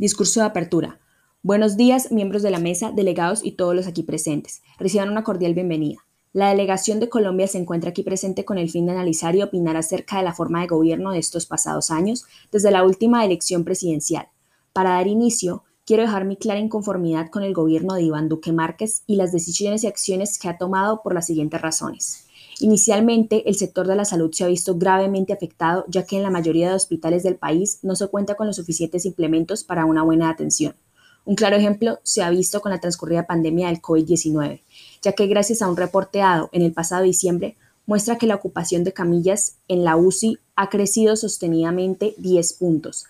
Discurso de apertura. Buenos días, miembros de la mesa, delegados y todos los aquí presentes. Reciban una cordial bienvenida. La delegación de Colombia se encuentra aquí presente con el fin de analizar y opinar acerca de la forma de gobierno de estos pasados años desde la última elección presidencial. Para dar inicio, quiero dejar mi clara inconformidad con el gobierno de Iván Duque Márquez y las decisiones y acciones que ha tomado por las siguientes razones. Inicialmente, el sector de la salud se ha visto gravemente afectado, ya que en la mayoría de hospitales del país no se cuenta con los suficientes implementos para una buena atención. Un claro ejemplo se ha visto con la transcurrida pandemia del COVID-19, ya que gracias a un reporteado en el pasado diciembre muestra que la ocupación de camillas en la UCI ha crecido sostenidamente 10 puntos,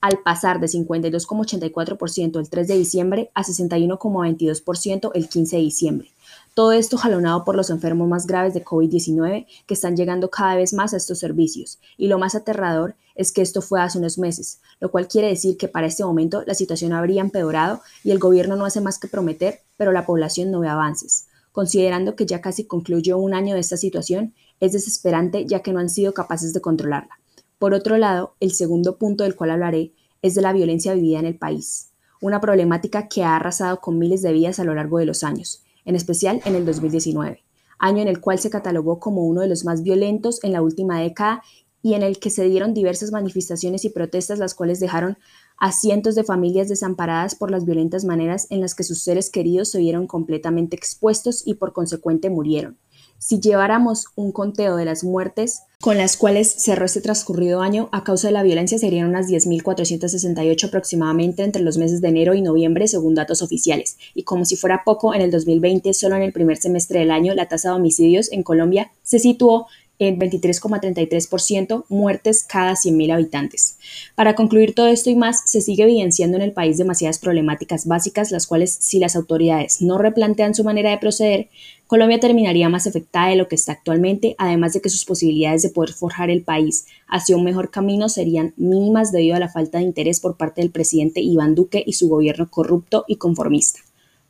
al pasar de 52,84% el 3 de diciembre a 61,22% el 15 de diciembre. Todo esto jalonado por los enfermos más graves de COVID-19 que están llegando cada vez más a estos servicios. Y lo más aterrador es que esto fue hace unos meses, lo cual quiere decir que para este momento la situación habría empeorado y el gobierno no hace más que prometer, pero la población no ve avances. Considerando que ya casi concluyó un año de esta situación, es desesperante ya que no han sido capaces de controlarla. Por otro lado, el segundo punto del cual hablaré es de la violencia vivida en el país, una problemática que ha arrasado con miles de vidas a lo largo de los años en especial en el 2019, año en el cual se catalogó como uno de los más violentos en la última década y en el que se dieron diversas manifestaciones y protestas las cuales dejaron a cientos de familias desamparadas por las violentas maneras en las que sus seres queridos se vieron completamente expuestos y por consecuente murieron. Si lleváramos un conteo de las muertes con las cuales cerró este transcurrido año a causa de la violencia serían unas 10.468 aproximadamente entre los meses de enero y noviembre según datos oficiales. Y como si fuera poco, en el 2020, solo en el primer semestre del año, la tasa de homicidios en Colombia se situó en 23,33% muertes cada 100.000 habitantes. Para concluir todo esto y más, se sigue evidenciando en el país demasiadas problemáticas básicas, las cuales si las autoridades no replantean su manera de proceder, Colombia terminaría más afectada de lo que está actualmente, además de que sus posibilidades de poder forjar el país hacia un mejor camino serían mínimas debido a la falta de interés por parte del presidente Iván Duque y su gobierno corrupto y conformista.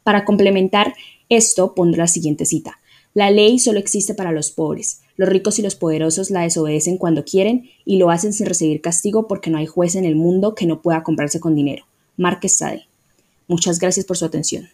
Para complementar esto, pondré la siguiente cita. La ley solo existe para los pobres. Los ricos y los poderosos la desobedecen cuando quieren y lo hacen sin recibir castigo porque no hay juez en el mundo que no pueda comprarse con dinero. Márquez Sade. Muchas gracias por su atención.